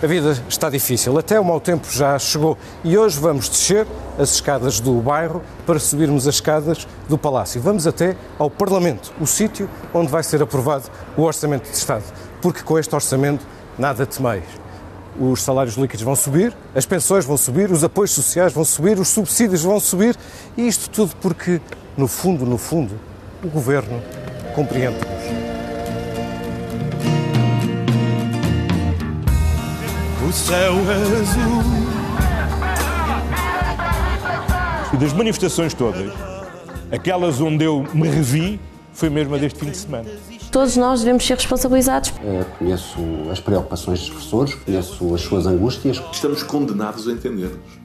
A vida está difícil, até o mau tempo já chegou e hoje vamos descer as escadas do bairro para subirmos as escadas do Palácio. Vamos até ao Parlamento, o sítio onde vai ser aprovado o Orçamento de Estado, porque com este orçamento nada temeis. Os salários líquidos vão subir, as pensões vão subir, os apoios sociais vão subir, os subsídios vão subir e isto tudo porque, no fundo, no fundo, o Governo compreende-nos. O céu azul. E das manifestações todas, aquelas onde eu me revi foi mesmo a deste fim de semana. Todos nós devemos ser responsabilizados. É, conheço as preocupações dos professores, conheço as suas angústias. Estamos condenados a entender-nos.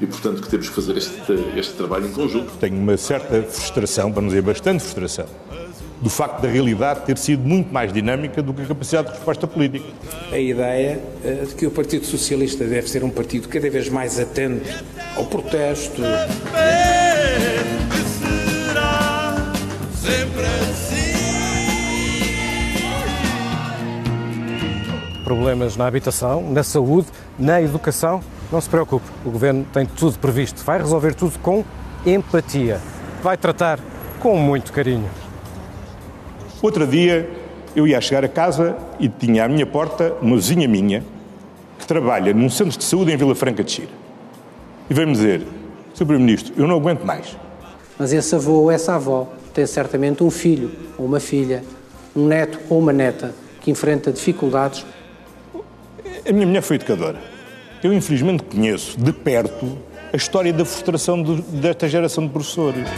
E, portanto, que temos que fazer este, este trabalho em conjunto. Tenho uma certa frustração, para não dizer bastante frustração, do facto da realidade ter sido muito mais dinâmica do que a capacidade de resposta política. A ideia eh, de que o Partido Socialista deve ser um partido cada vez mais atento ao protesto. Problemas na habitação, na saúde, na educação, não se preocupe, o Governo tem tudo previsto, vai resolver tudo com empatia, vai tratar com muito carinho. Outro dia eu ia chegar a casa e tinha à minha porta uma vizinha minha que trabalha num centro de saúde em Vila Franca de Xira. E veio-me dizer, Sr. Primeiro-Ministro, eu não aguento mais. Mas esse avô ou essa avó tem certamente um filho ou uma filha, um neto ou uma neta que enfrenta dificuldades. A minha mulher foi educadora. Eu, infelizmente, conheço de perto a história da frustração de, desta geração de professores.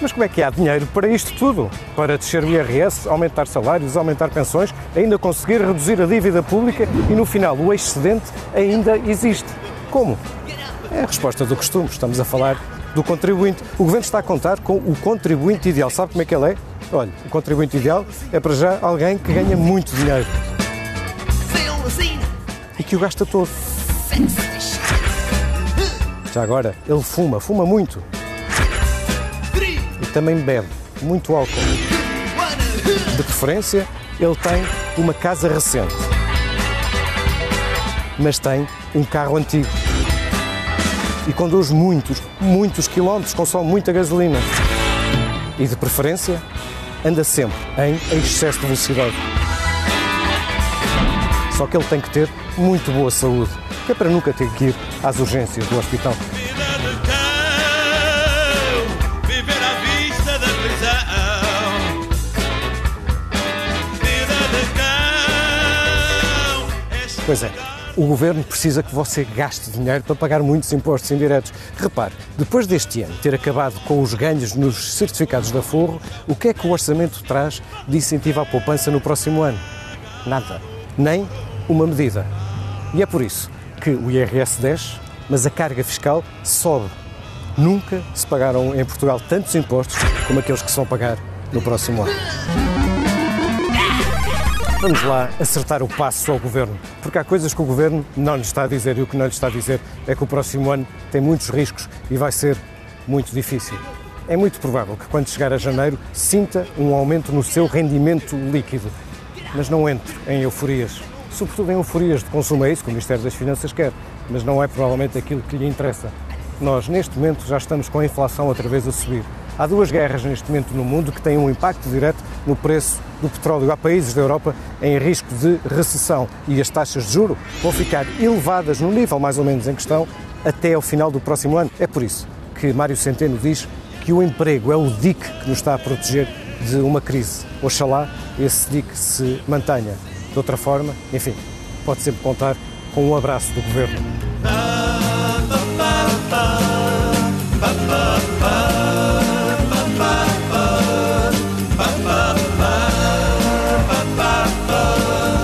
Mas como é que há dinheiro para isto tudo? Para descer o IRS, aumentar salários, aumentar pensões, ainda conseguir reduzir a dívida pública e no final o excedente ainda existe. Como? É a resposta do costume. Estamos a falar do contribuinte. O governo está a contar com o contribuinte ideal. Sabe como é que ele é? Olha, o contribuinte ideal é para já alguém que ganha muito dinheiro e que o gasta todo. Já agora, ele fuma, fuma muito também bebe muito álcool. De preferência, ele tem uma casa recente, mas tem um carro antigo. E conduz muitos, muitos quilómetros, consome muita gasolina. E de preferência, anda sempre em excesso de velocidade. Só que ele tem que ter muito boa saúde, que é para nunca ter que ir às urgências do hospital. Pois é. O governo precisa que você gaste dinheiro para pagar muitos impostos indiretos. Repare, depois deste ano ter acabado com os ganhos nos certificados da Forro, o que é que o orçamento traz de incentivo à poupança no próximo ano? Nada. Nem uma medida. E é por isso que o IRS desce, mas a carga fiscal sobe. Nunca se pagaram em Portugal tantos impostos como aqueles que se vão pagar no próximo ano. Vamos lá acertar o passo ao Governo, porque há coisas que o Governo não lhe está a dizer e o que não lhe está a dizer é que o próximo ano tem muitos riscos e vai ser muito difícil. É muito provável que quando chegar a janeiro sinta um aumento no seu rendimento líquido, mas não entre em euforias, sobretudo em euforias de consumo, é isso que o Ministério das Finanças quer, mas não é provavelmente aquilo que lhe interessa. Nós, neste momento, já estamos com a inflação outra vez a subir. Há duas guerras neste momento no mundo que têm um impacto direto no preço do petróleo. Há países da Europa em risco de recessão e as taxas de juro vão ficar elevadas no nível mais ou menos em questão até ao final do próximo ano. É por isso que Mário Centeno diz que o emprego é o dique que nos está a proteger de uma crise. Oxalá esse dique se mantenha. De outra forma, enfim, pode sempre contar com um abraço do Governo. love.